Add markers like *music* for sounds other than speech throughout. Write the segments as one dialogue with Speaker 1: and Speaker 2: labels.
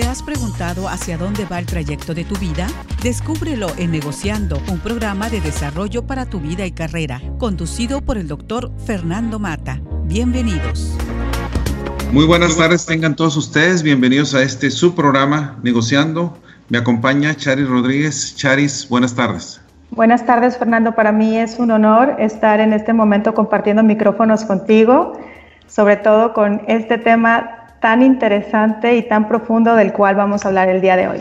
Speaker 1: ¿Te has preguntado hacia dónde va el trayecto de tu vida? Descúbrelo en Negociando, un programa de desarrollo para tu vida y carrera, conducido por el doctor Fernando Mata. Bienvenidos.
Speaker 2: Muy buenas tardes, tengan todos ustedes. Bienvenidos a este su programa Negociando. Me acompaña Charis Rodríguez. Charis, buenas tardes.
Speaker 3: Buenas tardes, Fernando. Para mí es un honor estar en este momento compartiendo micrófonos contigo, sobre todo con este tema tan interesante y tan profundo del cual vamos a hablar el día de hoy.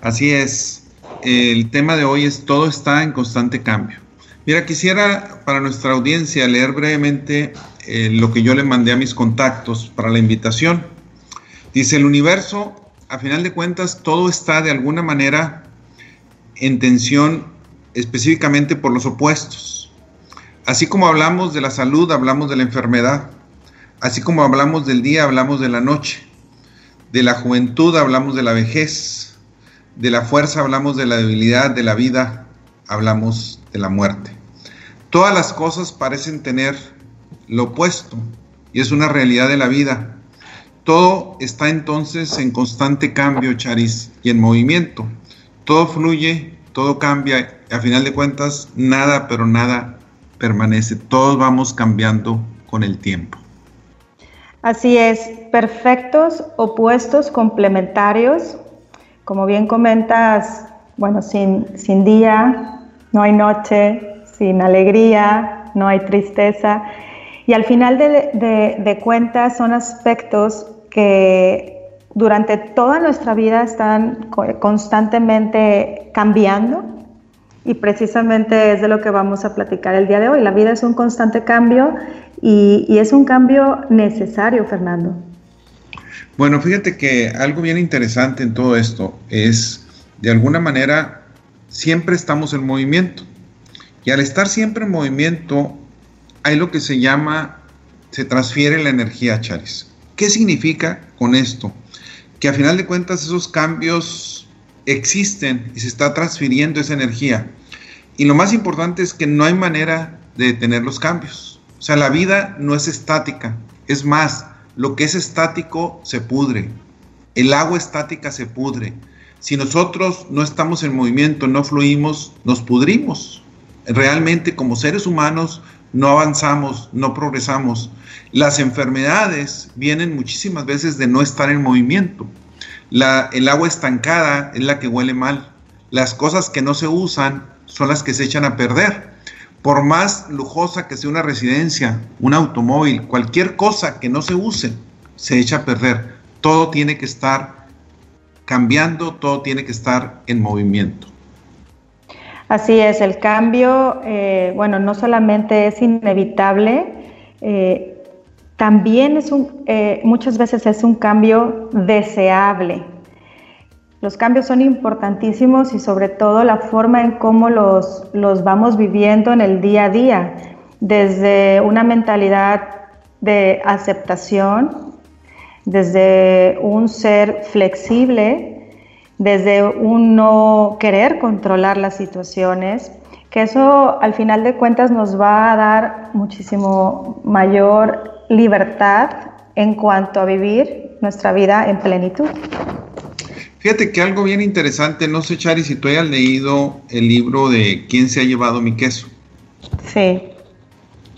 Speaker 2: Así es. El tema de hoy es todo está en constante cambio. Mira, quisiera para nuestra audiencia leer brevemente eh, lo que yo le mandé a mis contactos para la invitación. Dice, el universo, a final de cuentas, todo está de alguna manera en tensión específicamente por los opuestos. Así como hablamos de la salud, hablamos de la enfermedad. Así como hablamos del día, hablamos de la noche. De la juventud hablamos de la vejez. De la fuerza hablamos de la debilidad, de la vida hablamos de la muerte. Todas las cosas parecen tener lo opuesto y es una realidad de la vida. Todo está entonces en constante cambio, Charis, y en movimiento. Todo fluye, todo cambia, a final de cuentas, nada, pero nada permanece. Todos vamos cambiando con el tiempo.
Speaker 3: Así es, perfectos, opuestos, complementarios. Como bien comentas, bueno, sin, sin día no hay noche, sin alegría no hay tristeza. Y al final de, de cuentas son aspectos que durante toda nuestra vida están constantemente cambiando y precisamente es de lo que vamos a platicar el día de hoy. La vida es un constante cambio y, es un cambio necesario, Fernando.
Speaker 2: Bueno, fíjate que algo bien interesante en todo esto es, de alguna manera, siempre estamos en movimiento. Y al estar siempre en movimiento, hay lo que se llama, se transfiere la energía, Charis. ¿Qué significa con esto? Que a final de cuentas esos cambios existen y se está transfiriendo esa energía. Y lo más importante es que no hay manera de detener los cambios. Sea, la vida no es estática. Es más, lo que es estático se pudre. El agua estática se pudre. Si nosotros no estamos en movimiento, no fluimos, nos pudrimos. Realmente como seres humanos no avanzamos, no progresamos. Las enfermedades vienen muchísimas veces de no estar en movimiento. El agua estancada es la que huele mal. Las cosas que no se usan son las que se echan a perder por más lujosa que sea una residencia, un automóvil, cualquier cosa que no se use, se echa a perder. Todo tiene que estar cambiando, todo tiene que estar en movimiento.
Speaker 3: Así es, el cambio, eh, bueno, no solamente es inevitable, eh, también es un, eh, muchas veces es un cambio deseable. Los cambios son importantísimos y sobre todo la forma en cómo los, los vamos viviendo en el día a día, desde una mentalidad de aceptación, desde un ser flexible, desde un no querer controlar las situaciones, que eso al final de cuentas nos va a dar muchísimo mayor libertad en cuanto a vivir nuestra vida en plenitud.
Speaker 2: Fíjate que algo bien interesante, no sé, Chari, si tú hayas leído el libro de ¿Quién se ha llevado mi queso?
Speaker 3: Sí.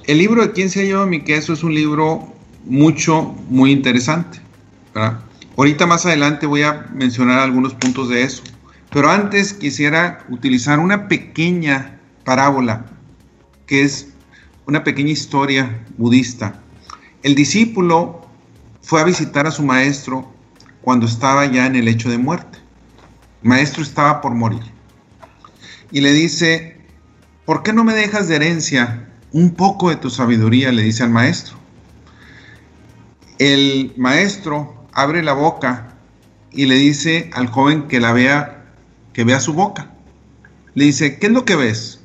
Speaker 2: El libro de ¿Quién se ha llevado mi queso? es un libro mucho, muy interesante. Ahorita más adelante voy a mencionar algunos puntos de eso. Pero antes quisiera utilizar una pequeña parábola, que es una pequeña historia budista. El discípulo fue a visitar a su maestro cuando estaba ya en el hecho de muerte. El maestro estaba por morir. Y le dice, ¿por qué no me dejas de herencia un poco de tu sabiduría? Le dice al maestro. El maestro abre la boca y le dice al joven que la vea, que vea su boca. Le dice, ¿qué es lo que ves?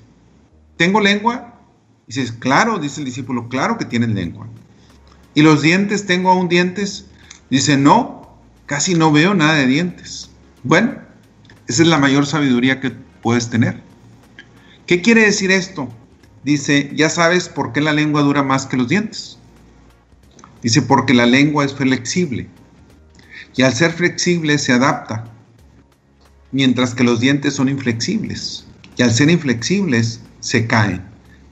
Speaker 2: ¿Tengo lengua? Y dice, claro, dice el discípulo, claro que tienes lengua. ¿Y los dientes? ¿Tengo aún dientes? Dice, no, casi no veo nada de dientes. Bueno, esa es la mayor sabiduría que puedes tener. ¿Qué quiere decir esto? Dice, ya sabes por qué la lengua dura más que los dientes. Dice, porque la lengua es flexible. y al ser flexible se adapta, mientras que los dientes son inflexibles y al ser inflexibles se caen.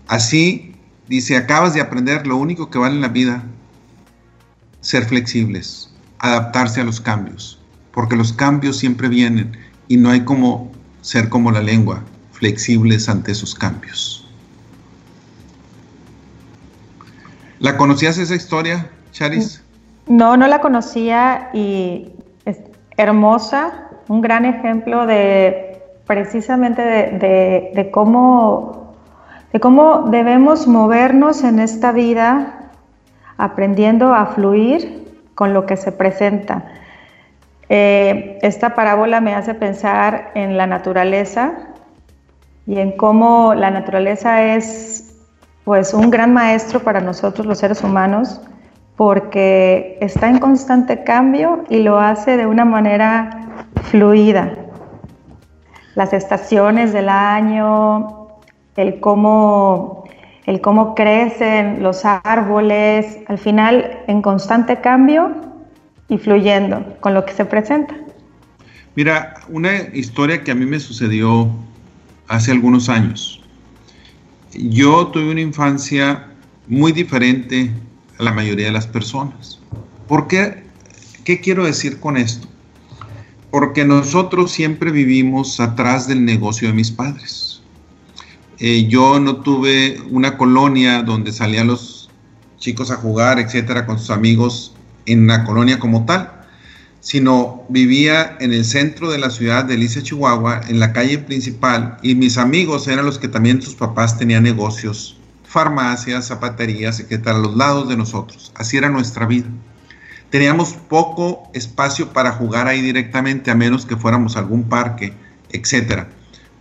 Speaker 2: Así, dice, acabas de aprender lo único que vale en la vida, ser flexibles, adaptarse a los cambios, porque los cambios siempre vienen y no hay como ser como la lengua, flexibles ante esos cambios. ¿La conocías esa historia, Charis?
Speaker 3: No, no la conocía y es hermosa, un gran ejemplo de precisamente de, cómo, de cómo debemos movernos en esta vida aprendiendo a fluir con lo que se presenta. Eh, esta parábola me hace pensar en la naturaleza y en cómo la naturaleza es pues un gran maestro para nosotros los seres humanos porque está en constante cambio y lo hace de una manera fluida. Las estaciones del año, el cómo, el cómo crecen los árboles, al final en constante cambio y fluyendo con lo que se presenta.
Speaker 2: Mira, una historia que a mí me sucedió hace algunos años. Yo tuve una infancia muy diferente a la mayoría de las personas. ¿Por qué? ¿Qué quiero decir con esto? Porque nosotros siempre vivimos atrás del negocio de mis padres. Eh, yo no tuve una colonia donde salían los chicos a jugar, etcétera, con sus amigos en la colonia como tal, sino vivía en el centro de la ciudad de Alicia, Chihuahua, en la calle principal, y mis amigos eran los que también sus papás tenían negocios, farmacias, zapaterías, etcétera, a los lados de nosotros. Así era nuestra vida. Teníamos poco espacio para jugar ahí directamente, a menos que fuéramos a algún parque, etcétera.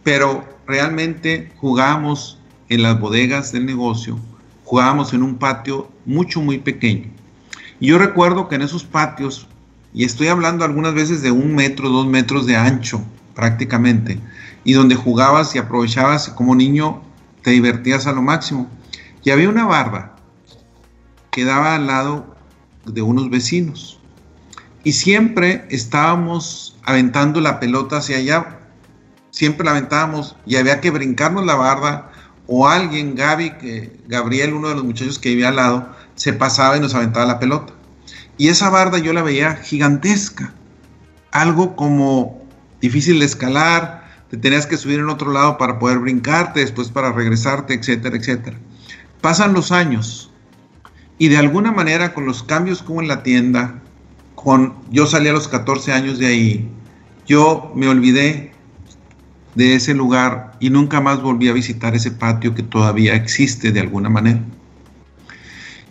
Speaker 2: Pero realmente jugábamos en las bodegas del negocio, jugábamos en un patio mucho, muy pequeño y yo recuerdo que en esos patios, y estoy hablando algunas veces de un metro, dos metros de ancho prácticamente, y donde jugabas y aprovechabas como niño, te divertías a lo máximo. Y había una barba que daba al lado de unos vecinos. Y siempre estábamos aventando la pelota hacia allá. Siempre la aventábamos y había que brincarnos la barda o alguien, Gaby, que, Gabriel, uno de los muchachos que vivía al lado, se pasaba y nos aventaba la pelota. Y esa barda yo la veía gigantesca, algo como difícil de escalar, te tenías que subir en otro lado para poder brincarte, después para regresarte, etcétera, etcétera. Pasan los años y de alguna manera con los cambios como en la tienda, con yo salí a los 14 años de ahí, yo me olvidé de ese lugar y nunca más volví a visitar ese patio que todavía existe de alguna manera.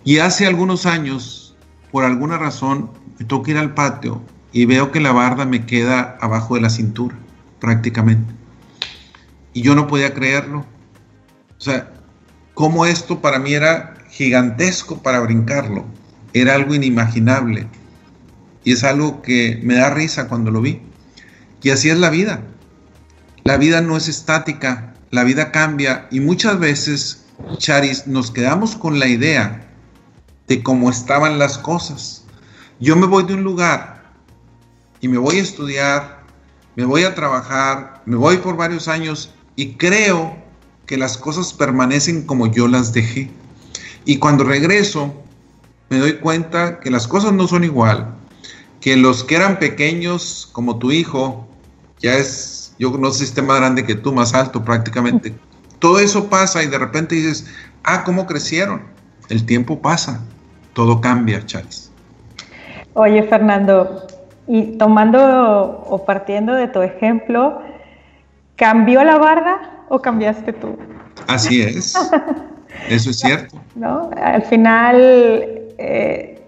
Speaker 2: Y hace algunos años, por alguna razón, me toca ir al patio y veo que la barda me queda abajo de la cintura, prácticamente. Y yo no podía creerlo. O sea, como esto para mí era gigantesco para brincarlo. Era algo inimaginable. Y es algo que me da risa cuando lo vi. Y así es la vida. La vida no es estática, la vida cambia y muchas veces, Charis, nos quedamos con la idea de cómo estaban las cosas. Yo me voy de un lugar y me voy a estudiar, me voy a trabajar, me voy por varios años y creo que las cosas permanecen como yo las dejé. Y cuando regreso, me doy cuenta que las cosas no son igual, que los que eran pequeños, como tu hijo, ya es, yo no sé si esté más grande que tú, más alto prácticamente. Todo eso pasa y de repente dices, ah, ¿cómo crecieron? El tiempo pasa todo cambia, Charles.
Speaker 3: Oye, Fernando, y tomando o partiendo de tu ejemplo, ¿cambió la barda o cambiaste tú?
Speaker 2: Así es. *laughs* Eso es cierto.
Speaker 3: ¿No? Al final eh,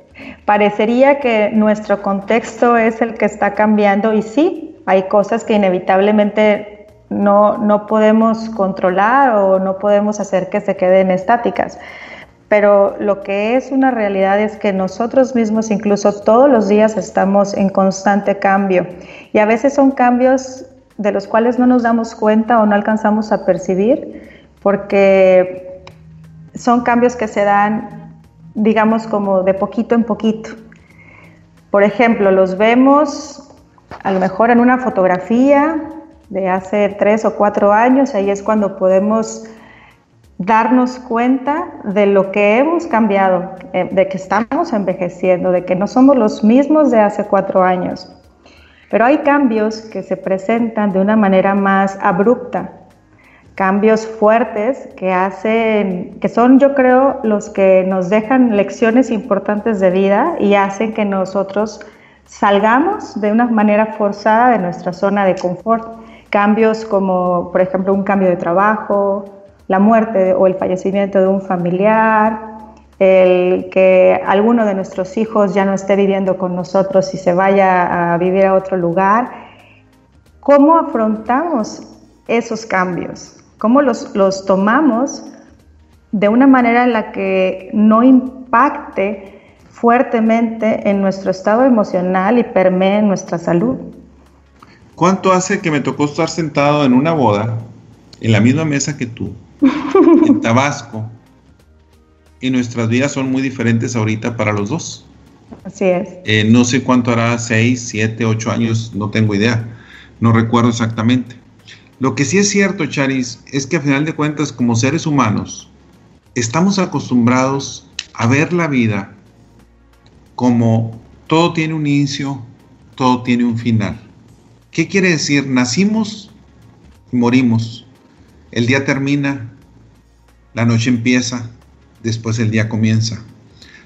Speaker 3: parecería que nuestro contexto es el que está cambiando y sí, hay cosas que inevitablemente no, no podemos controlar o no podemos hacer que se queden estáticas pero lo que es una realidad es que nosotros mismos incluso todos los días estamos en constante cambio y a veces son cambios de los cuales no nos damos cuenta o no alcanzamos a percibir porque son cambios que se dan, digamos, como de poquito en poquito. Por ejemplo, los vemos a lo mejor en una fotografía de hace tres o cuatro años, ahí es cuando podemos darnos cuenta de lo que hemos cambiado, eh, de que estamos envejeciendo, de que no somos los mismos de hace cuatro años. Pero hay cambios que se presentan de una manera más abrupta, cambios fuertes que hacen, que son yo creo los que nos dejan lecciones importantes de vida y hacen que nosotros salgamos de una manera forzada de nuestra zona de confort. Cambios como, por ejemplo, un cambio de trabajo, la muerte o el fallecimiento de un familiar, el que alguno de nuestros hijos ya no esté viviendo con nosotros y se vaya a vivir a otro lugar. ¿Cómo afrontamos esos cambios? ¿Cómo los, los tomamos de una manera en la que no impacte fuertemente en nuestro estado emocional y permee en nuestra salud?
Speaker 2: ¿Cuánto hace que me tocó estar sentado en una boda, en la misma mesa que tú, *laughs* en Tabasco, y nuestras vidas son muy diferentes ahorita para los dos.
Speaker 3: Así es.
Speaker 2: Eh, no sé cuánto hará, seis, siete, ocho años, no tengo idea, no recuerdo exactamente. Lo que sí es cierto, Charis, es que a final de cuentas, como seres humanos, estamos acostumbrados a ver la vida como todo tiene un inicio, todo tiene un final. ¿Qué quiere decir? Nacimos y morimos. El día termina, la noche empieza, después el día comienza.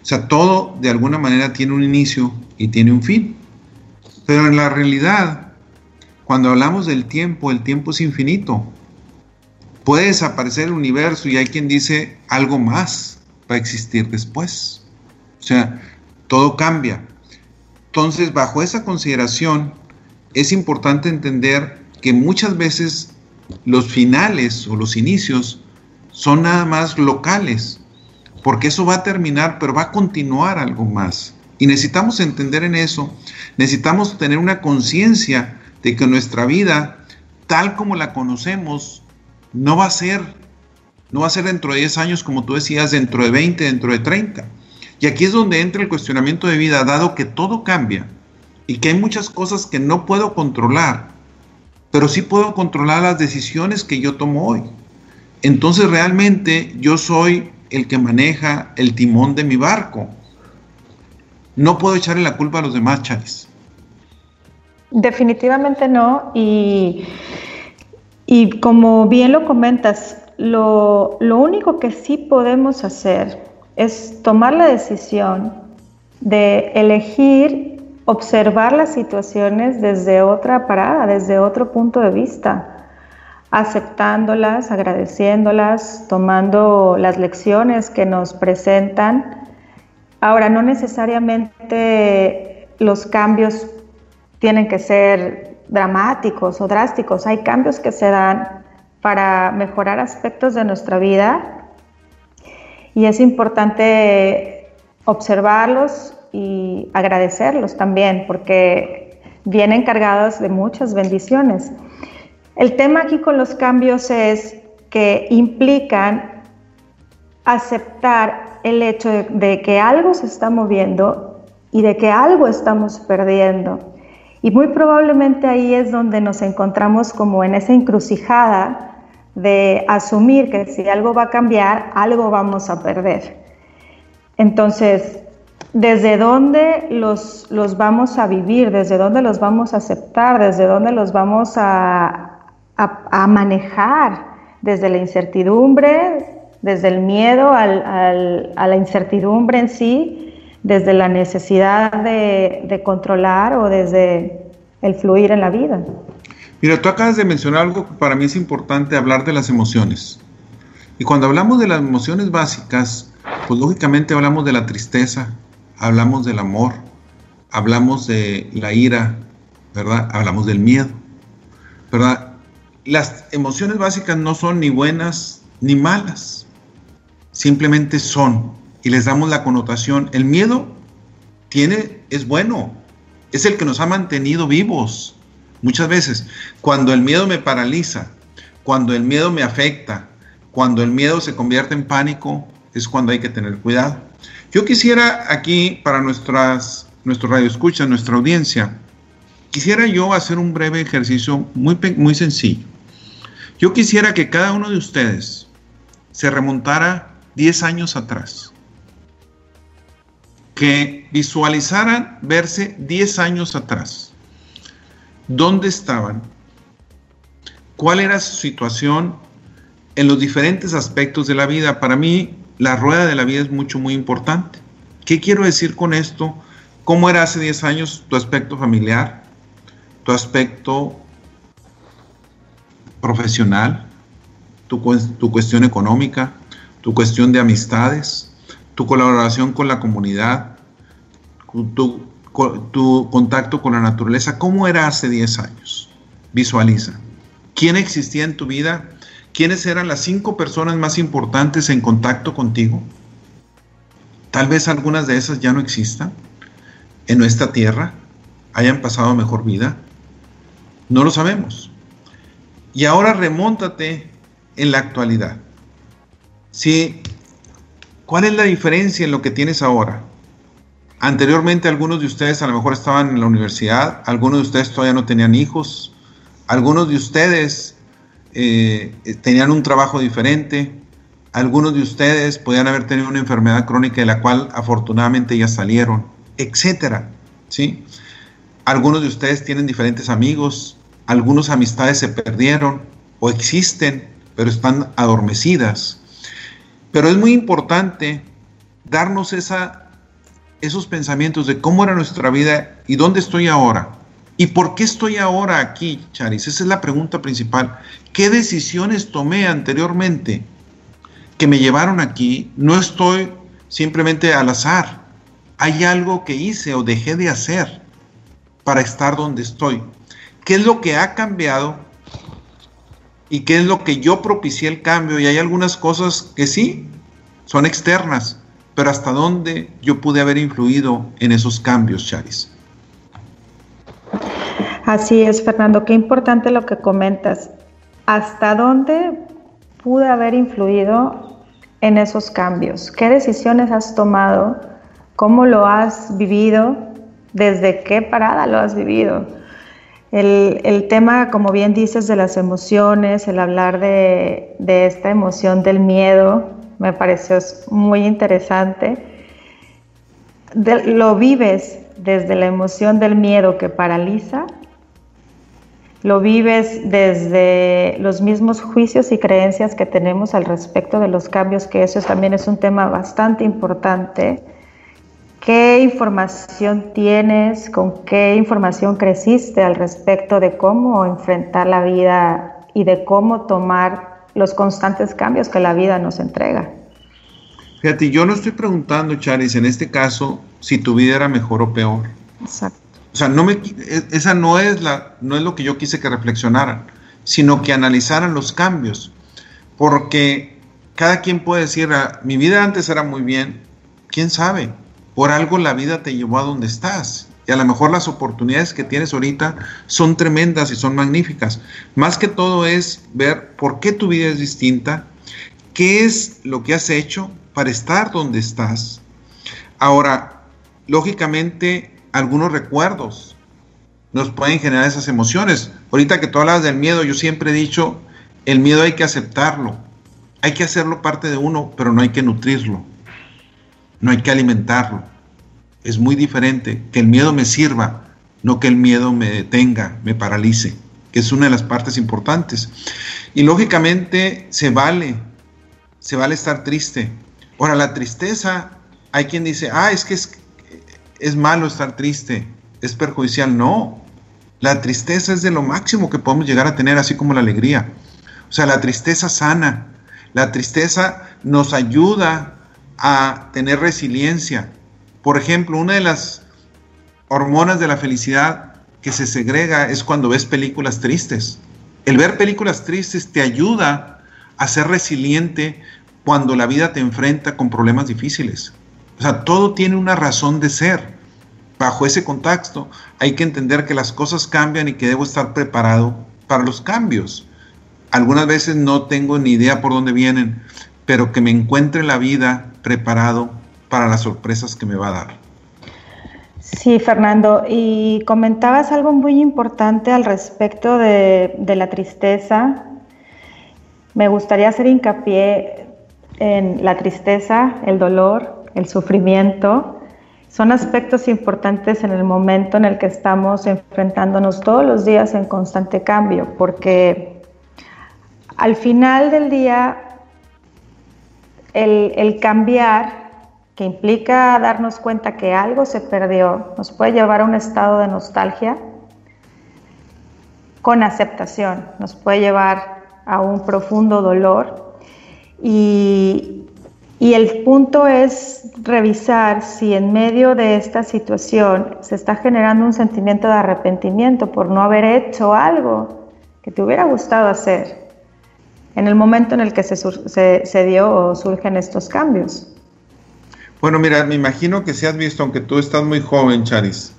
Speaker 2: O sea, todo de alguna manera tiene un inicio y tiene un fin. Pero en la realidad, cuando hablamos del tiempo, el tiempo es infinito. Puede desaparecer el universo y hay quien dice algo más va a existir después. O sea, todo cambia. Entonces, bajo esa consideración, es importante entender que muchas veces los finales o los inicios son nada más locales, porque eso va a terminar, pero va a continuar algo más. Y necesitamos entender en eso, necesitamos tener una conciencia de que nuestra vida, tal como la conocemos, no va a ser, no va a ser dentro de 10 años, como tú decías, dentro de 20, dentro de 30. Y aquí es donde entra el cuestionamiento de vida, dado que todo cambia y que hay muchas cosas que no puedo controlar, pero sí puedo controlar las decisiones que yo tomo hoy. Entonces realmente yo soy el que maneja el timón de mi barco. No puedo echarle la culpa a los demás, Charis.
Speaker 3: Definitivamente no. Y, y como bien lo comentas, lo, lo único que sí podemos hacer es tomar la decisión de elegir observar las situaciones desde otra parada, desde otro punto de vista aceptándolas, agradeciéndolas, tomando las lecciones que nos presentan. Ahora, no necesariamente los cambios tienen que ser dramáticos o drásticos, hay cambios que se dan para mejorar aspectos de nuestra vida y es importante observarlos y agradecerlos también porque vienen cargados de muchas bendiciones. El tema aquí con los cambios es que implican aceptar el hecho de, que algo se está moviendo y de que algo estamos perdiendo. Y muy probablemente ahí es donde nos encontramos como en esa encrucijada de asumir que si algo va a cambiar, algo vamos a perder. Entonces, ¿desde dónde los, los vamos a vivir? ¿Desde dónde los vamos a aceptar? ¿Desde dónde los vamos a, a, manejar desde la incertidumbre, desde el miedo a la incertidumbre en sí, desde la necesidad de, controlar o desde el fluir en la vida.
Speaker 2: Mira, tú acabas de mencionar algo que para mí es importante hablar de las emociones. Y cuando hablamos de las emociones básicas, pues lógicamente hablamos de la tristeza, hablamos del amor, hablamos de la ira, ¿verdad? Hablamos del miedo, ¿verdad? las emociones básicas no son ni buenas ni malas, simplemente son y les damos la connotación. El miedo tiene, es bueno, es el que nos ha mantenido vivos. Muchas veces, cuando el miedo me paraliza, cuando el miedo me afecta, cuando el miedo se convierte en pánico, es cuando hay que tener cuidado. Yo quisiera aquí, para nuestras nuestro radio escucha, nuestra audiencia, quisiera yo hacer un breve ejercicio muy, muy sencillo. Yo quisiera que cada uno de ustedes se remontara 10 años atrás, que visualizaran verse 10 años atrás. ¿Dónde estaban? ¿Cuál era su situación en los diferentes aspectos de la vida? Para mí, la rueda de la vida es mucho, muy importante. ¿Qué quiero decir con esto? ¿Cómo era hace 10 años tu aspecto familiar, tu aspecto profesional, tu, tu cuestión económica, tu cuestión de amistades, tu colaboración con la comunidad, tu, tu, contacto con la naturaleza? ¿Cómo era hace 10 años? Visualiza. ¿Quién existía en tu vida? ¿Quiénes eran las cinco personas más importantes en contacto contigo? Tal vez algunas de esas ya no existan en nuestra tierra, hayan pasado mejor vida. No lo sabemos. Y ahora remóntate en la actualidad. Sí, ¿cuál es la diferencia en lo que tienes ahora? Anteriormente algunos de ustedes a lo mejor estaban en la universidad, algunos de ustedes todavía no tenían hijos, algunos de ustedes eh, tenían un trabajo diferente, algunos de ustedes podían haber tenido una enfermedad crónica de la cual afortunadamente ya salieron, etcétera, ¿sí? Algunos de ustedes tienen diferentes amigos, algunas amistades se perdieron o existen, pero están adormecidas. Pero es muy importante darnos esa, esos pensamientos de cómo era nuestra vida y dónde estoy ahora. ¿Y por qué estoy ahora aquí, Charis? Esa es la pregunta principal. ¿Qué decisiones tomé anteriormente? que me llevaron aquí, no estoy simplemente al azar. Hay algo que hice o dejé de hacer para estar donde estoy. ¿Qué es lo que ha cambiado? ¿Y qué es lo que yo propicié el cambio? Y hay algunas cosas que sí, son externas, pero hasta dónde yo pude haber influido en esos cambios, Charis.
Speaker 3: Así es, Fernando, qué importante lo que comentas. ¿Hasta dónde pude haber influido en esos cambios? ¿Qué decisiones has tomado? ¿Cómo lo has vivido? ¿Desde qué parada lo has vivido? El, tema, como bien dices, de las emociones, el hablar de, esta emoción del miedo, me pareció muy interesante. lo vives desde la emoción del miedo que paraliza lo vives desde los mismos juicios y creencias que tenemos al respecto de los cambios, que eso también es un tema bastante importante. ¿Qué información tienes? ¿Con qué información creciste al respecto de cómo enfrentar la vida y de cómo tomar los constantes cambios que la vida nos entrega?
Speaker 2: Fíjate, yo no estoy preguntando, Charis, en este caso, si tu vida era mejor o peor.
Speaker 3: Exacto.
Speaker 2: O sea, no me, e, esa no es, la, no es lo que yo quise que reflexionaran, sino que analizaran los cambios. Porque cada quien puede decir, ah, mi vida antes era muy bien, quién sabe, por algo la vida te llevó a donde estás. Y a lo mejor las oportunidades que tienes ahorita son tremendas y son magníficas. Más que todo es ver por qué tu vida es distinta, qué es lo que has hecho para estar donde estás. Ahora, lógicamente, algunos recuerdos nos pueden generar esas emociones. Ahorita que tú hablas del miedo, yo siempre he dicho, el miedo hay que aceptarlo, hay que hacerlo parte de uno, pero no hay que nutrirlo, no hay que alimentarlo. Es muy diferente que el miedo me sirva, no que el miedo me detenga, me paralice, que es una de las partes importantes. Y lógicamente se vale, se vale estar triste. Ahora, la tristeza, hay quien dice, ah, es que es, es malo estar triste, es perjudicial. No, la tristeza es de lo máximo que podemos llegar a tener, así como la alegría. O sea, la tristeza sana, la tristeza nos ayuda a tener resiliencia. Por ejemplo, una de las hormonas de la felicidad que se segrega es cuando ves películas tristes. El ver películas tristes te ayuda a ser resiliente cuando la vida te enfrenta con problemas difíciles. O sea, todo tiene una razón de ser. Bajo ese contexto hay que entender que las cosas cambian y que debo estar preparado para los cambios. Algunas veces no tengo ni idea por dónde vienen, pero que me encuentre la vida preparado para las sorpresas que me va a dar.
Speaker 3: Sí, Fernando, y comentabas algo muy importante al respecto de, la tristeza. Me gustaría hacer hincapié en la tristeza, el dolor, el sufrimiento. Son aspectos importantes en el momento en el que estamos enfrentándonos todos los días en constante cambio, porque al final del día el cambiar que implica darnos cuenta que algo se perdió, nos puede llevar a un estado de nostalgia con aceptación, nos puede llevar a un profundo dolor y, el punto es revisar si en medio de esta situación se está generando un sentimiento de arrepentimiento por no haber hecho algo que te hubiera gustado hacer en el momento en el que se, se dio o surgen estos cambios.
Speaker 2: Bueno, mira, me imagino que si has visto, aunque tú estás muy joven, Charis,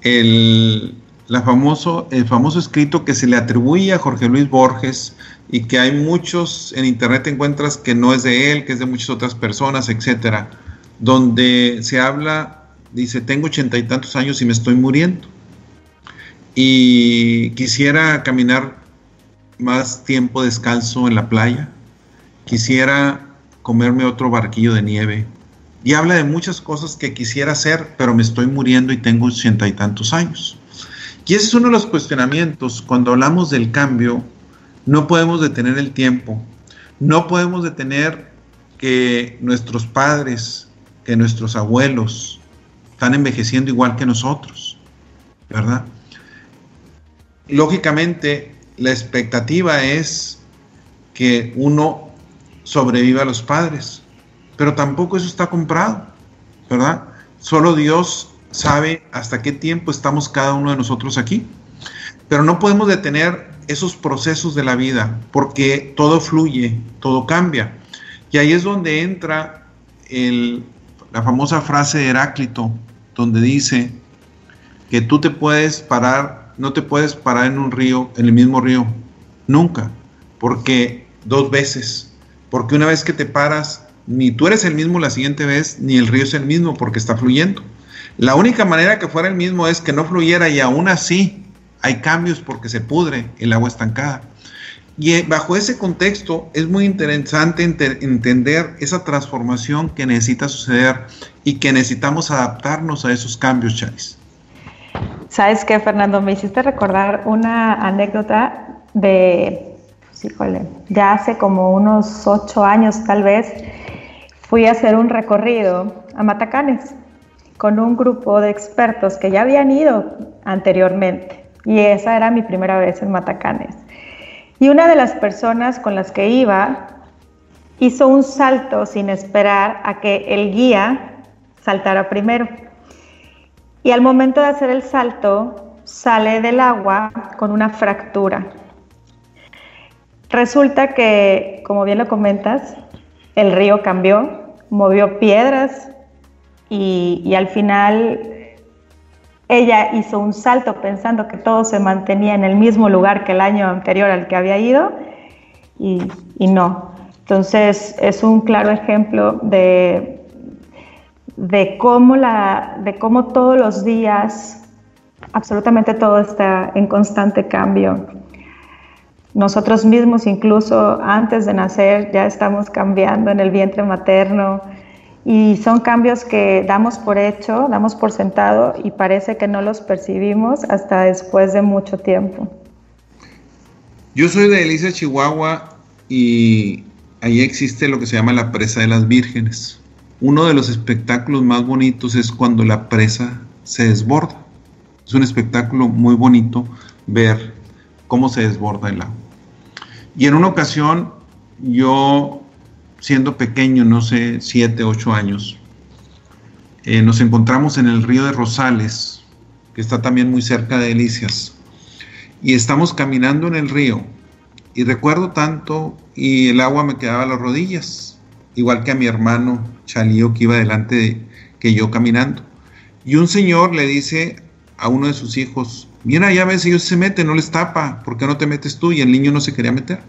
Speaker 2: el, la famoso, el famoso escrito que se le atribuye a Jorge Luis Borges y que hay muchos en internet encuentras que no es de él, que es de muchas otras personas, etcétera, donde se habla, dice, tengo ochenta y tantos años y me estoy muriendo. Y quisiera caminar más tiempo descalzo en la playa, quisiera comerme otro barquillo de nieve, y habla de muchas cosas que quisiera hacer, pero me estoy muriendo y tengo ochenta y tantos años. Y ese es uno de los cuestionamientos. Cuando hablamos del cambio, no podemos detener el tiempo, no podemos detener que nuestros padres, que nuestros abuelos están envejeciendo igual que nosotros, ¿verdad? Lógicamente, la expectativa es que uno sobreviva a los padres, pero tampoco eso está comprado, ¿verdad? Solo Dios sabe hasta qué tiempo estamos cada uno de nosotros aquí. Pero no podemos detener esos procesos de la vida porque todo fluye, todo cambia. Y ahí es donde entra la famosa frase de Heráclito, donde dice que tú te puedes parar, no te puedes parar en un río, en el mismo río, nunca, porque dos veces, porque una vez que te paras, ni tú eres el mismo la siguiente vez, ni el río es el mismo porque está fluyendo. La única manera que fuera el mismo es que no fluyera y aún así hay cambios porque se pudre el agua estancada. Y eh, bajo ese contexto es muy interesante entender esa transformación que necesita suceder y que necesitamos adaptarnos a esos cambios, Charis.
Speaker 3: ¿Sabes qué, Fernando? Me hiciste recordar una anécdota de, pues, híjole, ya hace como unos ocho años tal vez, fui a hacer un recorrido a Matacanes con un grupo de expertos que ya habían ido anteriormente y esa era mi primera vez en Matacanes. Y una de las personas con las que iba hizo un salto sin esperar a que el guía saltara primero. Y al momento de hacer el salto, sale del agua con una fractura. Resulta que, como bien lo comentas, el río cambió, movió piedras y, al final ella hizo un salto pensando que todo se mantenía en el mismo lugar que el año anterior al que había ido y, no. Entonces es un claro ejemplo de, de, cómo la, de cómo todos los días, absolutamente todo está en constante cambio. Nosotros mismos, incluso antes de nacer, ya estamos cambiando en el vientre materno y son cambios que damos por hecho, damos por sentado y parece que no los percibimos hasta después de mucho tiempo.
Speaker 2: Yo soy de Elisa, Chihuahua y ahí existe lo que se llama la presa de las vírgenes. Uno de los espectáculos más bonitos es cuando la presa se desborda. Es un espectáculo muy bonito ver cómo se desborda el agua. Y en una ocasión, yo, siendo pequeño, no sé, siete, ocho años, eh, nos encontramos en el río de Rosales, que está también muy cerca de Delicias, y estamos caminando en el río, y recuerdo tanto, y el agua me quedaba a las rodillas, igual que a mi hermano Chalío que iba delante de que yo caminando. Y un señor le dice a uno de sus hijos, Mira, ya ves, ellos se meten, no les tapa, ¿por qué no te metes tú? Y el niño no se quería meter.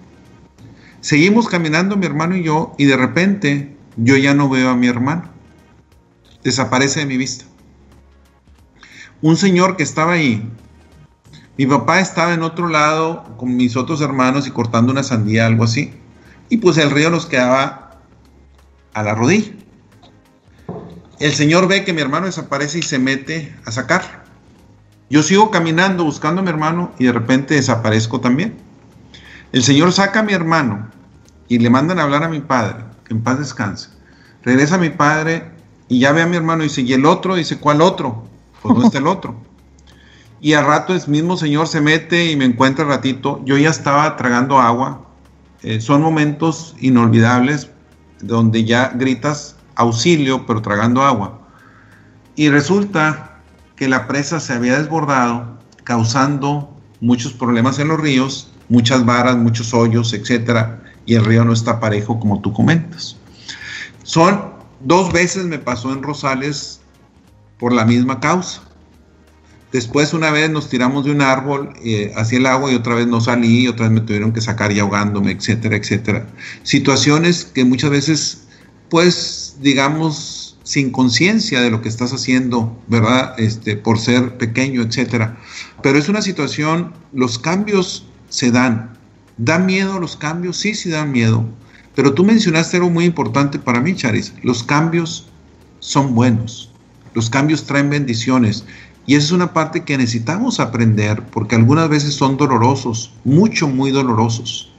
Speaker 2: Seguimos caminando mi hermano y yo, y de repente yo ya no veo a mi hermano. Desaparece de mi vista. un señor que estaba ahí. Mi papá estaba en otro lado con mis otros hermanos y cortando una sandía, algo así. Y pues el río nos quedaba a la rodilla. El señor ve que mi hermano desaparece y se mete a sacar. Yo sigo caminando buscando a mi hermano y de repente desaparezco también. El señor saca a mi hermano y le mandan a hablar a mi padre, que en paz descanse. Regresa mi padre y ya ve a mi hermano y dice, ¿y el otro? Dice, ¿cuál otro? Pues no está el otro. Y al rato el mismo señor se mete y me encuentra ratito. Yo ya estaba tragando agua. Eh, son momentos inolvidables donde ya gritas auxilio, pero tragando agua. Y resulta que la presa se había desbordado, causando muchos problemas en los ríos, muchas varas, muchos hoyos, etcétera, y el río no está parejo como tú comentas. Son dos veces me pasó en Rosales por la misma causa. Después una vez nos tiramos de un árbol eh, hacia el agua y otra vez no salí, y otra vez me tuvieron que sacar y ahogándome, etcétera, etcétera. Situaciones que muchas veces, pues, digamos, sin conciencia de lo que estás haciendo, ¿verdad? Este, por ser pequeño, etcétera. Pero es una situación, los cambios se dan. ¿Dan miedo los cambios? Sí, sí dan miedo. Pero tú mencionaste algo muy importante para mí, Charis. Los cambios son buenos. Los cambios traen bendiciones. Y esa es una parte que necesitamos aprender porque algunas veces son dolorosos, mucho, muy dolorosos.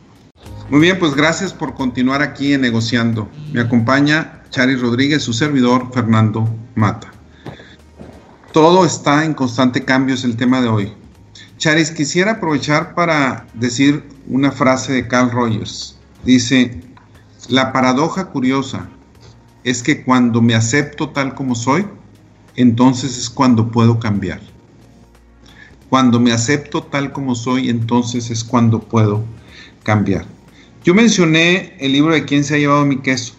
Speaker 2: Muy bien, pues gracias por continuar aquí en Negociando. Me acompaña Charis Rodríguez, su servidor Fernando Mata. Todo está en constante cambio, es el tema de hoy. Charis, quisiera aprovechar para decir una frase de Carl Rogers. Dice, la paradoja curiosa es que cuando me acepto tal como soy, entonces es cuando puedo cambiar. Cuando me acepto tal como soy, entonces es cuando puedo cambiar. Yo mencioné el libro de quién se ha llevado mi queso.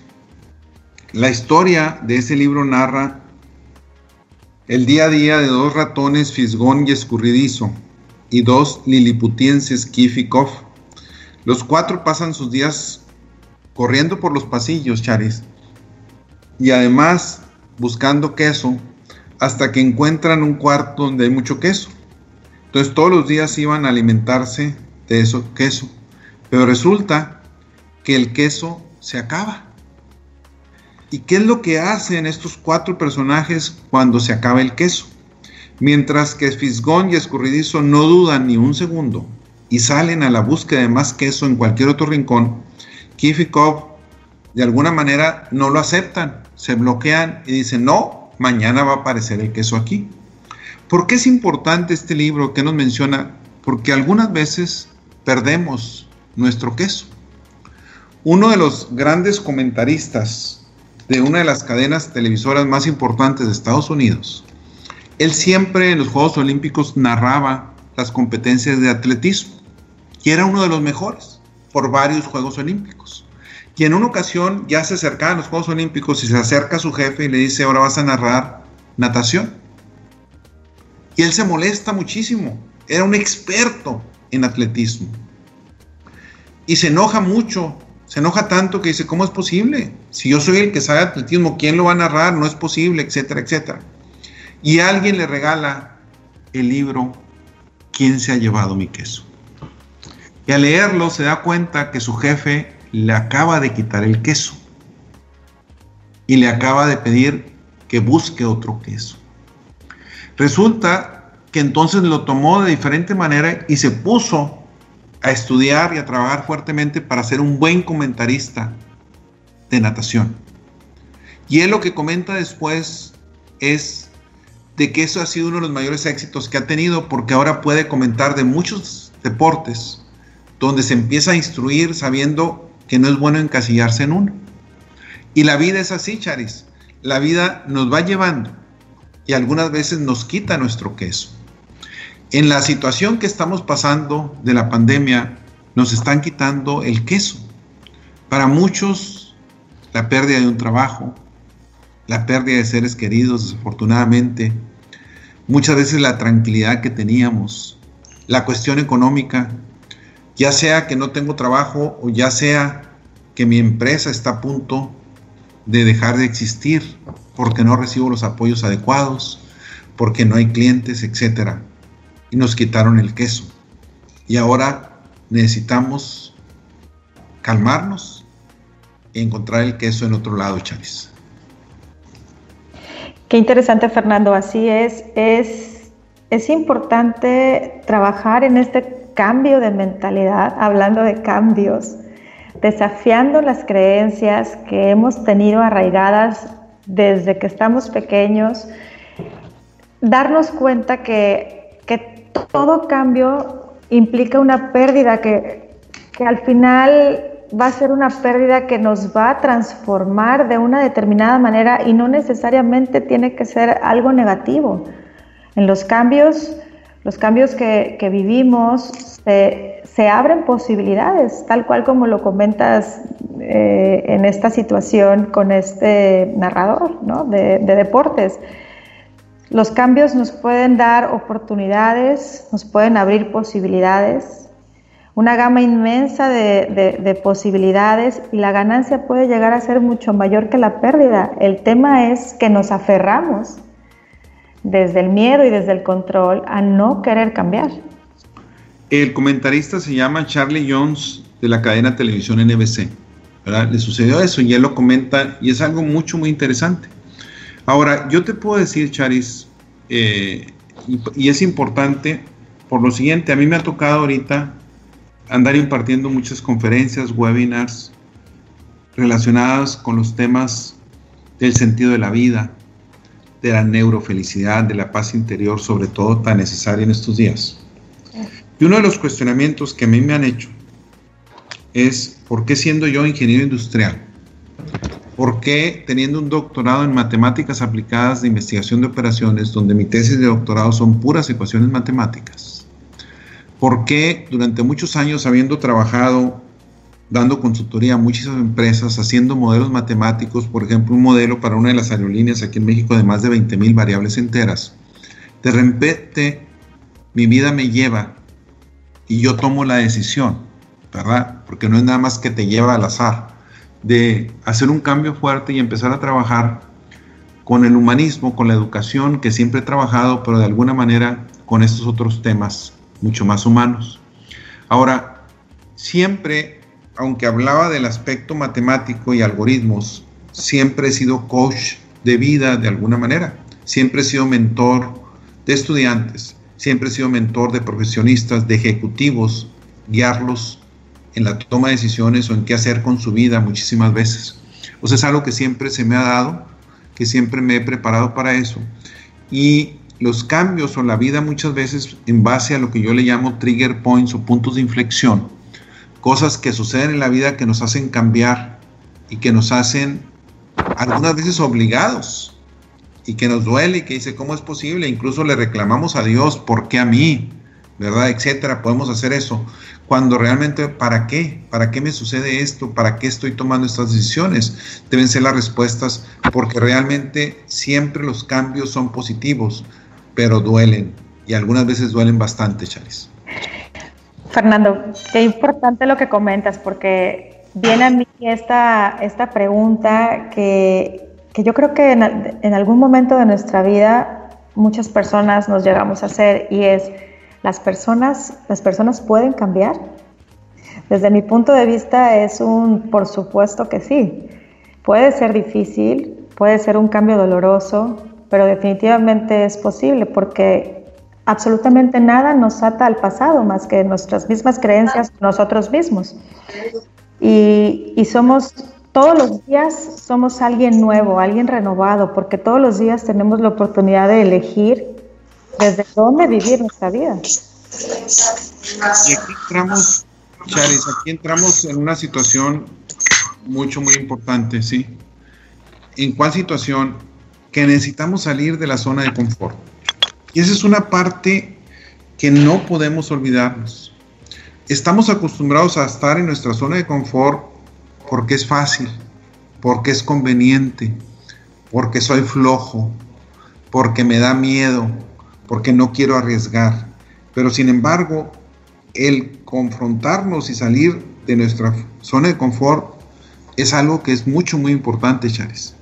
Speaker 2: La historia de ese libro narra el día a día de dos ratones fisgón y escurridizo y dos liliputienses Kif. Los cuatro pasan sus días corriendo por los pasillos, Charis, y además buscando queso hasta que encuentran un cuarto donde hay mucho queso. Entonces todos los días iban a alimentarse de eso queso. Pero resulta que el queso se acaba. ¿Y qué es lo que hacen estos cuatro personajes cuando se acaba el queso? Mientras que Fisgón y Escurridizo no dudan ni un segundo y salen a la búsqueda de más queso en cualquier otro rincón, Kif y de alguna manera no lo aceptan, se bloquean y dicen, no, mañana va a aparecer el queso aquí. ¿Por qué es importante este libro que nos menciona? Porque algunas veces perdemos nuestro queso. Uno de los grandes comentaristas de una de las cadenas televisoras más importantes de Estados Unidos, él siempre en los Juegos Olímpicos narraba las competencias de atletismo y era uno de los mejores por varios Juegos Olímpicos. Y en una ocasión ya se acercaba a los Juegos Olímpicos y se acerca a su jefe y le dice, ahora vas a narrar natación. Y él se molesta muchísimo. Era un experto en atletismo. Y se enoja mucho. Se enoja tanto que dice, ¿cómo es posible? Si yo soy el que sabe atletismo, ¿quién lo va a narrar? No es posible, etcétera, etcétera. Y alguien le regala el libro ¿Quién se ha llevado mi queso? Y al leerlo se da cuenta que su jefe le acaba de quitar el queso y le acaba de pedir que busque otro queso. Resulta que entonces lo tomó de diferente manera y se puso a estudiar y a trabajar fuertemente para ser un buen comentarista de natación. Y él lo que comenta después es de que eso ha sido uno de los mayores éxitos que ha tenido porque ahora puede comentar de muchos deportes donde se empieza a instruir sabiendo que no es bueno encasillarse en uno. Y la vida es así, Charis. La vida nos va llevando y algunas veces nos quita nuestro queso. En la situación que estamos pasando de la pandemia, nos están quitando el queso. Para muchos, la pérdida de un trabajo, la pérdida de seres queridos, desafortunadamente, muchas veces la tranquilidad que teníamos, la cuestión económica, ya sea que no tengo trabajo o ya sea que mi empresa está a punto de dejar de existir porque no recibo los apoyos adecuados, porque no hay clientes, etcétera. Nos quitaron el queso. Y ahora necesitamos calmarnos y encontrar el queso en otro lado, Chavis.
Speaker 3: Qué interesante, Fernando. Así es. Es, es importante trabajar en este cambio de mentalidad, hablando de cambios, desafiando las creencias que hemos tenido arraigadas desde que estamos pequeños, darnos cuenta que, que todo cambio implica una pérdida, que, que al final va a ser una pérdida que nos va a transformar de una determinada manera y no necesariamente tiene que ser algo negativo. En los cambios, los cambios que, vivimos se, abren posibilidades, tal cual como lo comentas eh, en esta situación con este narrador ¿no? de deportes. Los cambios nos pueden dar oportunidades, nos pueden abrir posibilidades, una gama inmensa de, posibilidades y la ganancia puede llegar a ser mucho mayor que la pérdida. El tema es que nos aferramos desde el miedo y desde el control a no querer cambiar.
Speaker 2: El comentarista se llama Charlie Jones de la cadena televisión NBC. Le sucedió eso y él lo comenta y es algo mucho, muy interesante. Ahora, yo te puedo decir, Charis, eh, y, y es importante por lo siguiente, a mí me ha tocado ahorita andar impartiendo muchas conferencias, webinars relacionadas con los temas del sentido de la vida, de la neurofelicidad, de la paz interior, sobre todo tan necesaria en estos días. Y uno de los cuestionamientos que a mí me han hecho es, ¿por qué siendo yo ingeniero industrial? ¿Por qué teniendo un doctorado en matemáticas aplicadas de investigación de operaciones, donde mi tesis de doctorado son puras ecuaciones matemáticas? ¿Por qué durante muchos años habiendo trabajado dando consultoría a muchas empresas, haciendo modelos matemáticos, por ejemplo, un modelo para una de las aerolíneas aquí en México de más de 20 mil variables enteras, de repente mi vida me lleva y yo tomo la decisión, ¿verdad? Porque no es nada más que te lleva al azar, de hacer un cambio fuerte y empezar a trabajar con el humanismo, con la educación que siempre he trabajado, pero de alguna manera con estos otros temas mucho más humanos. Ahora, siempre, aunque hablaba del aspecto matemático y algoritmos, siempre he sido coach de vida de alguna manera. Siempre he sido mentor de estudiantes, siempre he sido mentor de profesionistas, de ejecutivos, guiarlos en la toma de decisiones o en qué hacer con su vida muchísimas veces. O sea, es algo que siempre se me ha dado, que siempre me he preparado para eso. Y los cambios o la vida muchas veces en base a lo que yo le llamo trigger points o puntos de inflexión, cosas que suceden en la vida que nos hacen cambiar y que nos hacen algunas veces obligados y que nos duele y que dice, ¿cómo es posible? Incluso le reclamamos a Dios, ¿por qué a mí? ¿Verdad? Etcétera. Podemos hacer eso. Cuando realmente, ¿para qué? ¿Para qué me sucede esto? ¿Para qué estoy tomando estas decisiones? Deben ser las respuestas porque realmente siempre los cambios son positivos pero duelen y algunas veces duelen bastante, Charis.
Speaker 3: Fernando, qué importante lo que comentas, porque viene a mí esta, esta pregunta que, que yo creo que en, en, algún momento de nuestra vida muchas personas nos llegamos a hacer y es, ¿las personas, ¿las personas pueden cambiar? Desde mi punto de vista es un, por supuesto que sí. Puede ser difícil, puede ser un cambio doloroso, pero definitivamente es posible porque absolutamente nada nos ata al pasado más que nuestras mismas creencias nosotros mismos. Y, y, somos, todos los días somos alguien nuevo, alguien renovado, porque todos los días tenemos la oportunidad de elegir desde dónde vivir nuestra vida.
Speaker 2: Y aquí entramos, Charis, aquí entramos en una situación mucho, muy importante, ¿sí? ¿En cuál situación? que necesitamos salir de la zona de confort. Y esa es una parte que no podemos olvidarnos. Estamos acostumbrados a estar en nuestra zona de confort porque es fácil, porque es conveniente, porque soy flojo, porque me da miedo, porque no quiero arriesgar. Pero sin embargo, el confrontarnos y salir de nuestra zona de confort es algo que es mucho, muy importante, Charis.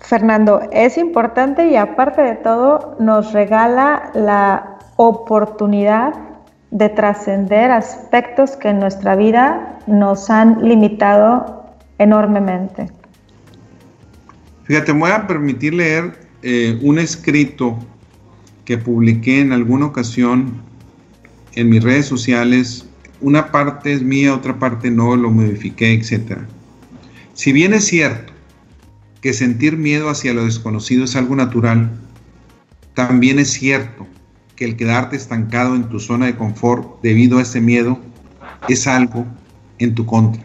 Speaker 3: Fernando, es importante y aparte de todo nos regala la oportunidad de trascender aspectos que en nuestra vida nos han limitado enormemente.
Speaker 2: Fíjate, me voy a permitir leer eh, un escrito que publiqué en alguna ocasión en mis redes sociales. Una parte es mía, otra parte no, lo modifiqué, etc. Si bien es cierto que sentir miedo hacia lo desconocido es algo natural, también es cierto que el quedarte estancado en tu zona de confort debido a ese miedo es algo en tu contra.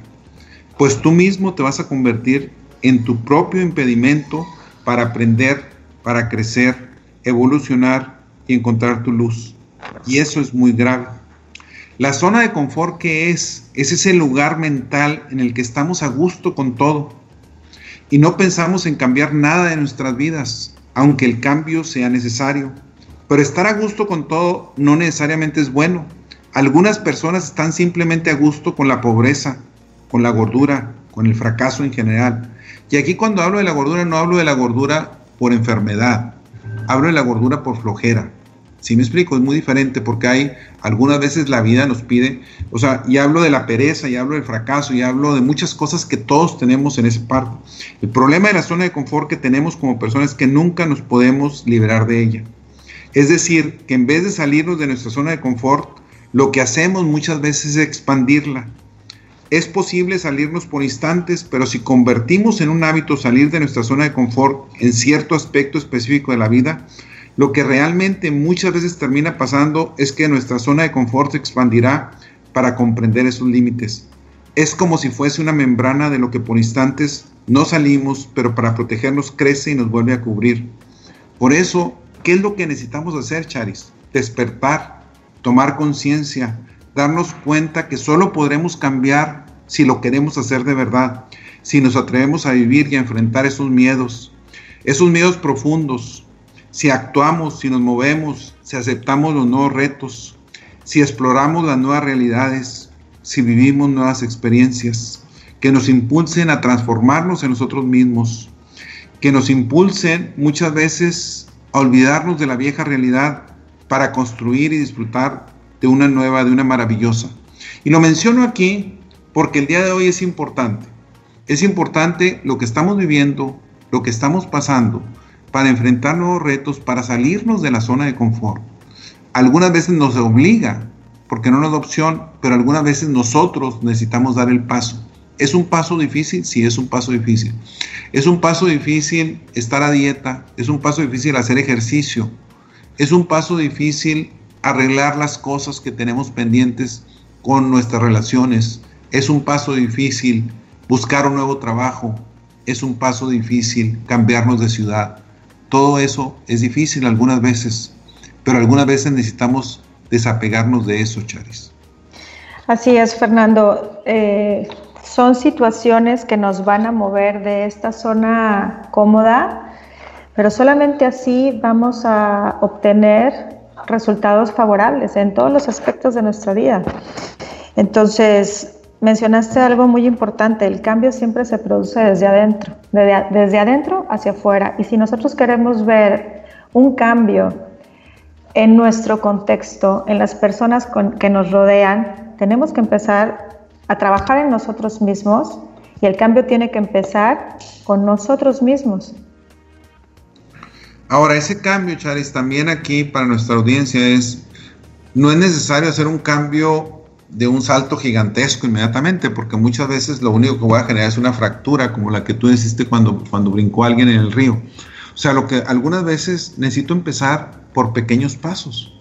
Speaker 2: Pues tú mismo te vas a convertir en tu propio impedimento para aprender, para crecer, evolucionar y encontrar tu luz. Y eso es muy grave. La zona de confort que es, es ese lugar mental en el que estamos a gusto con todo y no pensamos en cambiar nada de nuestras vidas, aunque el cambio sea necesario. Pero estar a gusto con todo no necesariamente es bueno. Algunas personas están simplemente a gusto con la pobreza, con la gordura, con el fracaso en general. Y aquí cuando hablo de la gordura no hablo de la gordura por enfermedad, hablo de la gordura por flojera. Si me explico, es muy diferente porque hay algunas veces la vida nos pide, o sea, y hablo de la pereza, y hablo del fracaso, y hablo de muchas cosas que todos tenemos en ese parte. El problema de la zona de confort que tenemos como personas es que nunca nos podemos liberar de ella. Es decir, que en vez de salirnos de nuestra zona de confort, lo que hacemos muchas veces es expandirla. Es posible salirnos por instantes, pero si convertimos en un hábito salir de nuestra zona de confort en cierto aspecto específico de la vida, lo que realmente muchas veces termina pasando es que nuestra zona de confort se expandirá para comprender esos límites. Es como si fuese una membrana de lo que por instantes no salimos, pero para protegernos crece y nos vuelve a cubrir. Por eso ¿Qué es lo que necesitamos hacer, Charis? Despertar, tomar conciencia, darnos cuenta que solo podremos cambiar si lo queremos hacer de verdad, si nos atrevemos a vivir y a enfrentar esos miedos, esos miedos profundos, si actuamos, si nos movemos, si aceptamos los nuevos retos, si exploramos las nuevas realidades, si vivimos nuevas experiencias que nos impulsen a transformarnos en nosotros mismos, que nos impulsen muchas veces olvidarnos de la vieja realidad para construir y disfrutar de una nueva, de una maravillosa. Y lo menciono aquí porque el día de hoy es importante. Es importante lo que estamos viviendo, lo que estamos pasando, para enfrentar nuevos retos, para salirnos de la zona de confort. Algunas veces nos obliga, porque no nos da opción, pero algunas veces nosotros necesitamos dar el paso. ¿Es un paso difícil? Sí, es un paso difícil. Es un paso difícil estar a dieta, es un paso difícil hacer ejercicio, es un paso difícil arreglar las cosas que tenemos pendientes con nuestras relaciones, es un paso difícil buscar un nuevo trabajo, es un paso difícil cambiarnos de ciudad. Todo eso es difícil algunas veces, pero algunas veces necesitamos desapegarnos de eso, Charis.
Speaker 3: Así es, Fernando. Eh, son situaciones que nos van a mover de esta zona cómoda, pero solamente así vamos a obtener resultados favorables en todos los aspectos de nuestra vida. Entonces, mencionaste algo muy importante, el cambio siempre se produce desde adentro, desde, adentro hacia afuera. Y si nosotros queremos ver un cambio en nuestro contexto, en las personas que nos rodean, tenemos que empezar a trabajar en nosotros mismos y el cambio tiene que empezar con nosotros mismos.
Speaker 2: Ahora, ese cambio, Charis, también aquí para nuestra audiencia es, no es necesario hacer un cambio de un salto gigantesco inmediatamente, porque muchas veces lo único que voy a generar es una fractura, como la que tú hiciste cuando, cuando brincó alguien en el río. O sea, lo que algunas veces necesito empezar por pequeños pasos,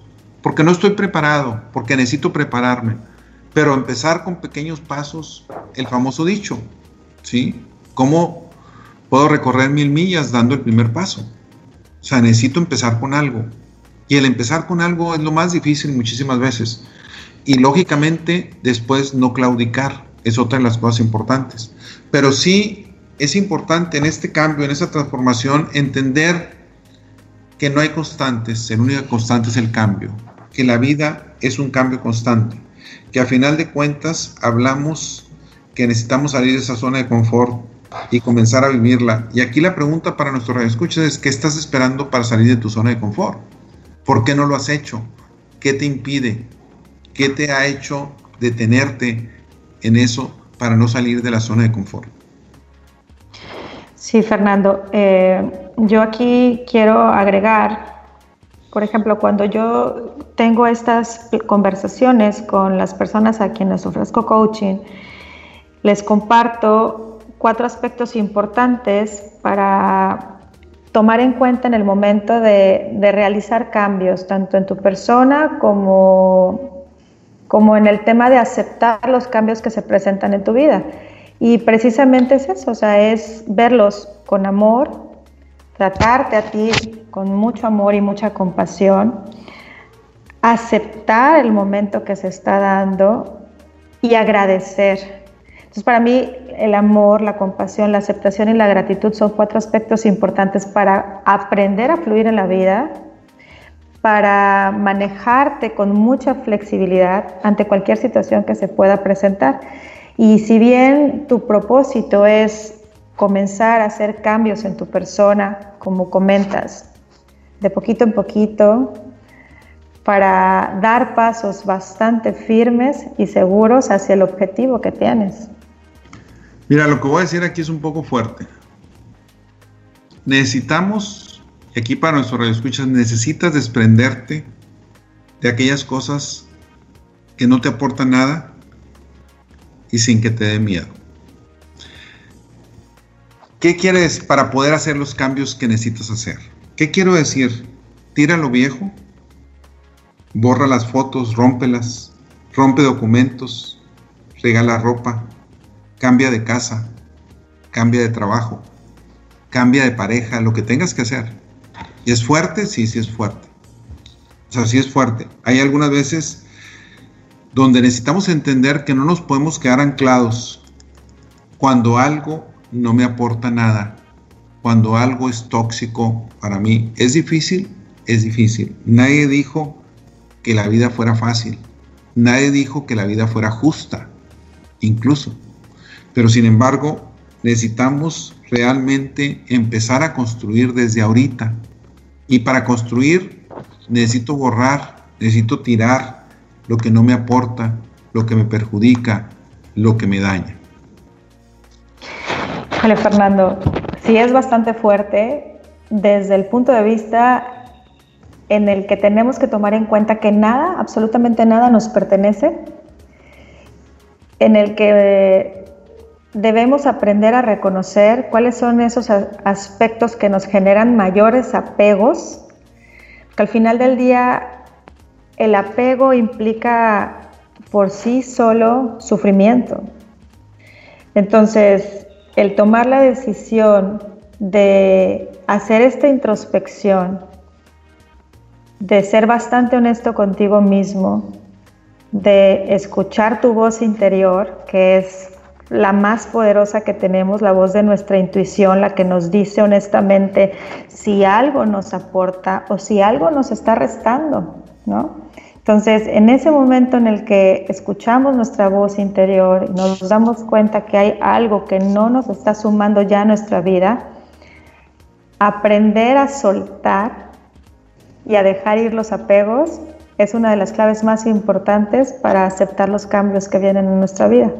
Speaker 2: porque no estoy preparado, porque necesito prepararme pero empezar con pequeños pasos, el famoso dicho, ¿sí? ¿Cómo puedo recorrer mil millas dando el primer paso? O sea, necesito empezar con algo. Y el empezar con algo es lo más difícil muchísimas veces. Y lógicamente después no claudicar es otra de las cosas importantes. Pero sí es importante en este cambio, en esta transformación, entender que no hay constantes, el único constante es el cambio, que la vida es un cambio constante que a final de cuentas hablamos que necesitamos salir de esa zona de confort y comenzar a vivirla. Y aquí la pregunta para nuestros radioescuchas es, ¿qué estás esperando para salir de tu zona de confort? ¿Por qué no lo has hecho? ¿Qué te impide? ¿Qué te ha hecho detenerte en eso para no salir de la zona de confort?
Speaker 3: Sí, Fernando. Eh, yo aquí quiero agregar, por ejemplo, cuando yo tengo estas conversaciones con las personas a quienes ofrezco coaching, les comparto cuatro aspectos importantes para tomar en cuenta en el momento de, de realizar cambios, tanto en tu persona como, como en el tema de aceptar los cambios que se presentan en tu vida. Y precisamente es eso, o sea, es verlos con amor, tratarte a ti con mucho amor y mucha compasión, aceptar el momento que se está dando y agradecer. Entonces, para mí, el amor, la compasión, la aceptación y la gratitud son cuatro aspectos importantes para aprender a fluir en la vida, para manejarte con mucha flexibilidad ante cualquier situación que se pueda presentar. Y si bien tu propósito es comenzar a hacer cambios en tu persona, como comentas, de poquito en poquito, para dar pasos bastante firmes y seguros hacia el objetivo que tienes.
Speaker 2: Mira, lo que voy a decir aquí es un poco fuerte. Necesitamos, aquí para nuestros radioescuchas, necesitas desprenderte de aquellas cosas que no te aportan nada y sin que te dé miedo. ¿Qué quieres para poder hacer los cambios que necesitas hacer? ¿Qué quiero decir? Tira lo viejo, borra las fotos, rómpelas, rompe documentos, regala ropa, cambia de casa, cambia de trabajo, cambia de pareja, lo que tengas que hacer. ¿Y es fuerte? Sí, sí es fuerte. O sea, sí es fuerte. Hay algunas veces donde necesitamos entender que no nos podemos quedar anclados cuando algo no me aporta nada, cuando algo es tóxico para mí. ¿Es difícil? Es difícil. Nadie dijo que la vida fuera fácil. Nadie dijo que la vida fuera justa, incluso. Pero sin embargo, necesitamos realmente empezar a construir desde ahorita. Y para construir necesito borrar, necesito tirar, lo que no me aporta, lo que me perjudica, lo que me daña.
Speaker 3: Vale, Fernando, sí es bastante fuerte desde el punto de vista en el que tenemos que tomar en cuenta que nada, absolutamente nada nos pertenece, en el que debemos aprender a reconocer cuáles son esos aspectos que nos generan mayores apegos, que al final del día el apego implica por sí solo sufrimiento. Entonces, el tomar la decisión de hacer esta introspección, de ser bastante honesto contigo mismo, de escuchar tu voz interior, que es la más poderosa que tenemos, la voz de nuestra intuición, la que nos dice honestamente si algo nos aporta o si algo nos está restando, ¿no? Entonces, en ese momento en el que escuchamos nuestra voz interior y nos damos cuenta que hay algo que no nos está sumando ya a nuestra vida, aprender a soltar y a dejar ir los apegos es una de las claves más importantes para aceptar los cambios que vienen en nuestra vida.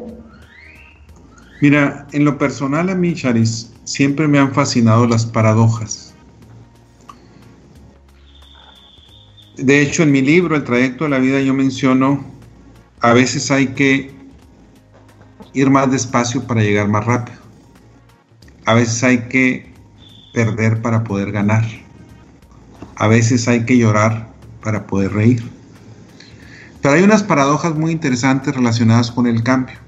Speaker 2: Mira, en lo personal a mí, Charis, siempre me han fascinado las paradojas. De hecho, en mi libro, El trayecto de la vida, yo menciono, a veces hay que ir más despacio para llegar más rápido. A veces hay que perder para poder ganar. A veces hay que llorar para poder reír. Pero hay unas paradojas muy interesantes relacionadas con el cambio.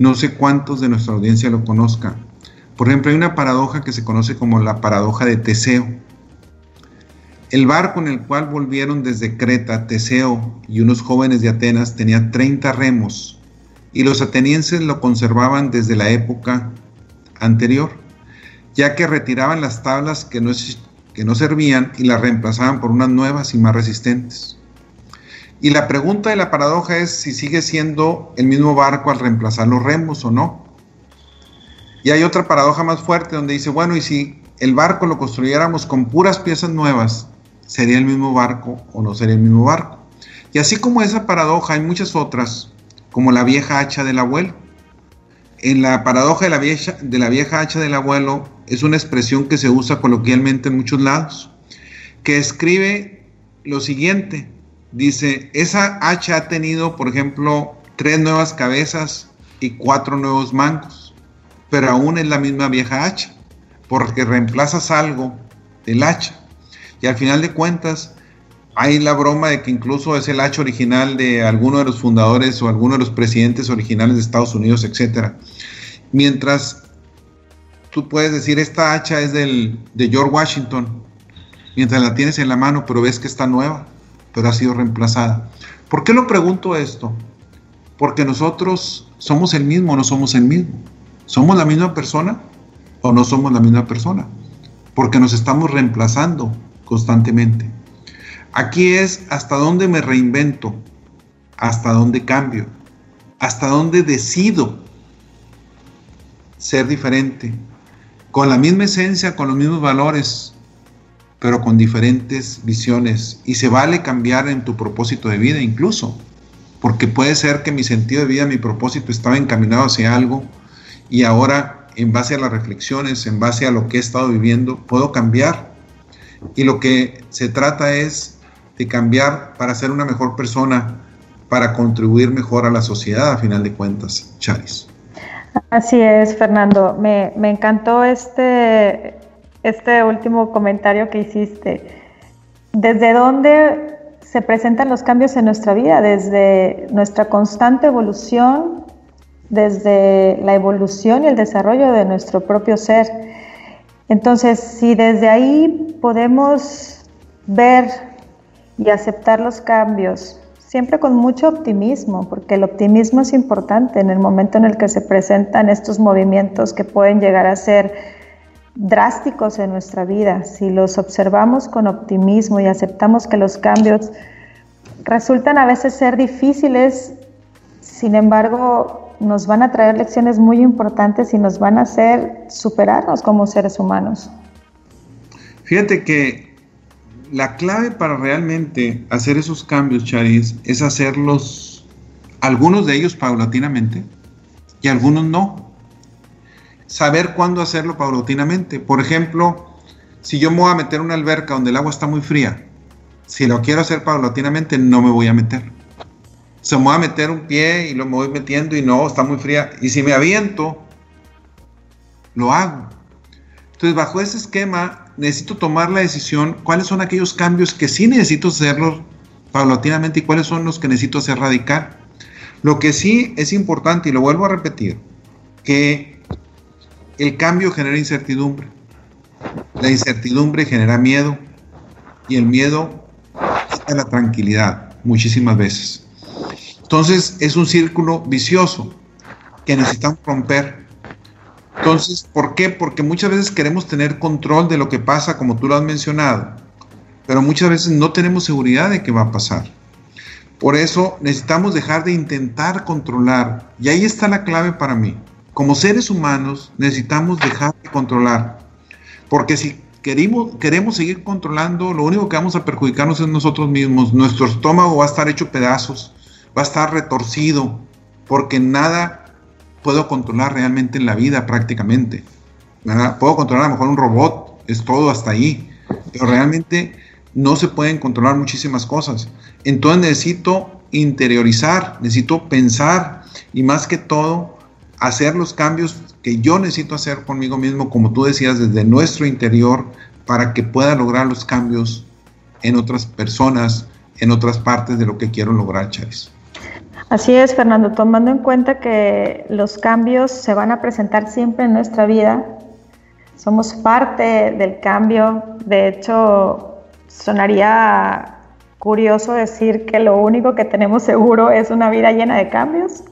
Speaker 2: No sé cuántos de nuestra audiencia lo conozcan. Por ejemplo, hay una paradoja que se conoce como la paradoja de Teseo el barco en el cual volvieron desde Creta, Teseo y unos jóvenes de Atenas tenía 30 remos y los atenienses lo conservaban desde la época anterior, ya que retiraban las tablas que no, que no servían y las reemplazaban por unas nuevas y más resistentes. Y la pregunta de la paradoja es si sigue siendo el mismo barco al reemplazar los remos o no. Y hay otra paradoja más fuerte donde dice, bueno, y si el barco lo construyéramos con puras piezas nuevas, ¿sería el mismo barco o no sería el mismo barco? Y así como esa paradoja, hay muchas otras, como la vieja hacha del abuelo. En la paradoja de la vieja, de la vieja hacha del abuelo es una expresión que se usa coloquialmente en muchos lados, que escribe lo siguiente. Dice, esa hacha ha tenido, por ejemplo, tres nuevas cabezas y cuatro nuevos mangos, pero aún es la misma vieja hacha, porque reemplazas algo del hacha. Y al final de cuentas, hay la broma de que incluso es el hacha original de alguno de los fundadores o alguno de los presidentes originales de Estados Unidos, etc. Mientras tú puedes decir, esta hacha es del, de George Washington, mientras la tienes en la mano, pero ves que está nueva, pero ha sido reemplazada. ¿Por qué lo pregunto esto? Porque nosotros somos el mismo o no somos el mismo. ¿Somos la misma persona o no somos la misma persona? Porque nos estamos reemplazando constantemente. Aquí es hasta dónde me reinvento, hasta dónde cambio, hasta dónde decido ser diferente, con la misma esencia, con los mismos valores, pero con diferentes visiones. Y se vale cambiar en tu propósito de vida incluso, porque puede ser que mi sentido de vida, mi propósito estaba encaminado hacia algo y ahora en base a las reflexiones, en base a lo que he estado viviendo, puedo cambiar. Y lo que se trata es de cambiar para ser una mejor persona, para contribuir mejor a la sociedad, a final de cuentas, Charis.
Speaker 3: Así es, Fernando. Me, me encantó este, este último comentario que hiciste. ¿Desde dónde se presentan los cambios en nuestra vida? Desde nuestra constante evolución, desde la evolución y el desarrollo de nuestro propio ser. Entonces, si desde ahí podemos ver y aceptar los cambios, siempre con mucho optimismo, porque el optimismo es importante en el momento en el que se presentan estos movimientos que pueden llegar a ser drásticos en nuestra vida. Si los observamos con optimismo y aceptamos que los cambios resultan a veces ser difíciles, sin embargo, nos van a traer lecciones muy importantes y nos van a hacer superarnos como seres humanos.
Speaker 2: Fíjate que la clave para realmente hacer esos cambios, Charis, es hacerlos, algunos de ellos paulatinamente y algunos no. Saber cuándo hacerlo paulatinamente. Por ejemplo, si yo me voy a meter una alberca donde el agua está muy fría, si lo quiero hacer paulatinamente, no me voy a meter. Se me voy a meter un pie y lo me voy metiendo y no, está muy fría. Y si me aviento, lo hago. Entonces, bajo ese esquema, necesito tomar la decisión cuáles son aquellos cambios que sí necesito hacerlos paulatinamente y cuáles son los que necesito hacer radical. Lo que sí es importante, y lo vuelvo a repetir, que el cambio genera incertidumbre. La incertidumbre genera miedo y el miedo quita la tranquilidad muchísimas veces. Entonces es un círculo vicioso que necesitamos romper entonces, ¿por qué? Porque muchas veces queremos tener control de lo que pasa, como tú lo has mencionado, pero muchas veces no tenemos seguridad de qué va a pasar. Por eso necesitamos dejar de intentar controlar. Y ahí está la clave para mí. Como seres humanos necesitamos dejar de controlar. Porque si queremos, queremos seguir controlando, lo único que vamos a perjudicarnos es nosotros mismos. Nuestro estómago va a estar hecho pedazos, va a estar retorcido, porque nada puedo controlar realmente en la vida prácticamente. Puedo controlar a lo mejor un robot, es todo hasta ahí, pero realmente no se pueden controlar muchísimas cosas. Entonces necesito interiorizar, necesito pensar y más que todo hacer los cambios que yo necesito hacer conmigo mismo, como tú decías, desde nuestro interior, para que pueda lograr los cambios en otras personas, en otras partes de lo que quiero lograr, Chávez.
Speaker 3: Así es, Fernando, tomando en cuenta que los cambios se van a presentar siempre en nuestra vida, somos parte del cambio, de hecho, sonaría curioso decir que lo único que tenemos seguro es una vida llena de cambios.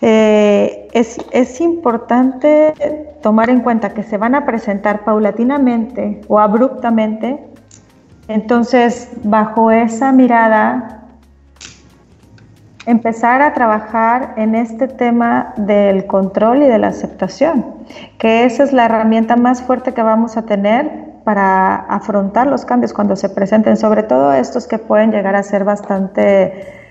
Speaker 3: Eh, es, es, importante tomar en cuenta que se van a presentar paulatinamente o abruptamente. Entonces, bajo esa mirada, empezar a trabajar en este tema del control y de la aceptación, que esa es la herramienta más fuerte que vamos a tener para afrontar los cambios cuando se presenten, sobre todo estos que pueden llegar a ser bastante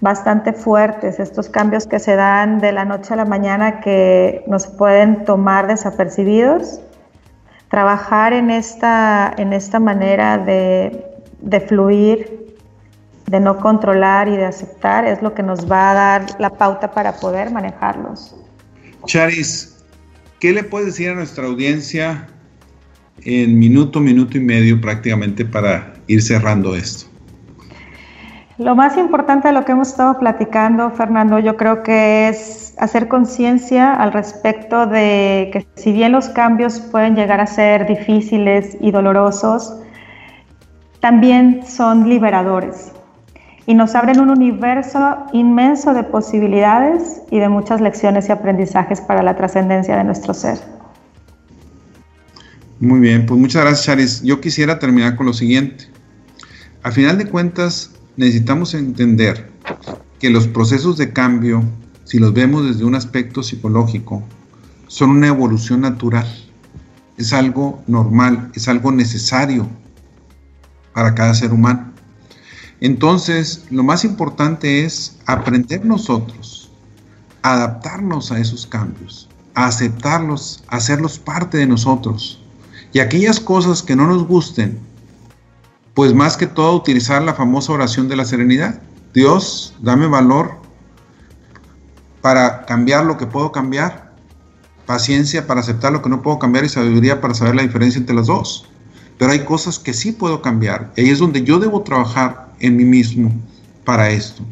Speaker 3: bastante fuertes, estos cambios que se dan de la noche a la mañana que nos pueden tomar desapercibidos. Trabajar en esta, en esta manera de, de fluir, de no controlar y de aceptar es lo que nos va a dar la pauta para poder manejarlos.
Speaker 2: Charis, ¿qué le puedes decir a nuestra audiencia en minuto, minuto y medio prácticamente para ir cerrando esto?
Speaker 3: Lo más importante de lo que hemos estado platicando, Fernando, yo creo que es hacer conciencia al respecto de que si bien los cambios pueden llegar a ser difíciles y dolorosos, también son liberadores y nos abren un universo inmenso de posibilidades y de muchas lecciones y aprendizajes para la trascendencia de nuestro ser.
Speaker 2: Muy bien, pues muchas gracias Charis. Yo quisiera terminar con lo siguiente. A final de cuentas, necesitamos entender que los procesos de cambio, si los vemos desde un aspecto psicológico, son una evolución natural. Es algo normal, es algo necesario para cada ser humano. Entonces, lo más importante es aprender nosotros, adaptarnos a esos cambios, a aceptarlos, hacerlos parte de nosotros. Y aquellas cosas que no nos gusten, pues más que todo utilizar la famosa oración de la serenidad. Dios, dame valor para cambiar lo que puedo cambiar, paciencia para aceptar lo que no puedo cambiar y sabiduría para saber la diferencia entre las dos. Pero hay cosas que sí puedo cambiar. Ahí es donde yo debo trabajar en mí mismo para esto.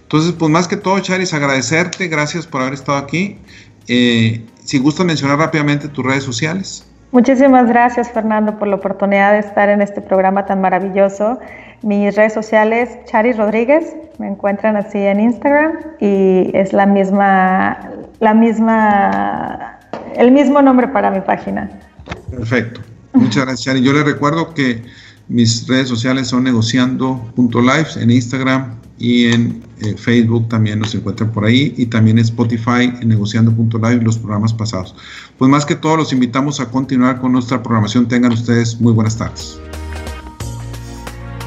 Speaker 2: Entonces, pues más que todo, Charis, agradecerte. Gracias por haber estado aquí. Eh, si gusta mencionar rápidamente tus redes sociales.
Speaker 3: Muchísimas gracias, Fernando, por la oportunidad de estar en este programa tan maravilloso. Mis redes sociales, Charis Rodríguez, me encuentran así en Instagram y es la misma, la misma, el mismo nombre para mi página.
Speaker 2: Perfecto. Muchas gracias, Charis. Yo les recuerdo que mis redes sociales son negociando.live en Instagram y en eh, Facebook también nos encuentran por ahí y también en Spotify en negociando.live los programas pasados. Pues más que todo los invitamos a continuar con nuestra programación. Tengan ustedes muy buenas tardes.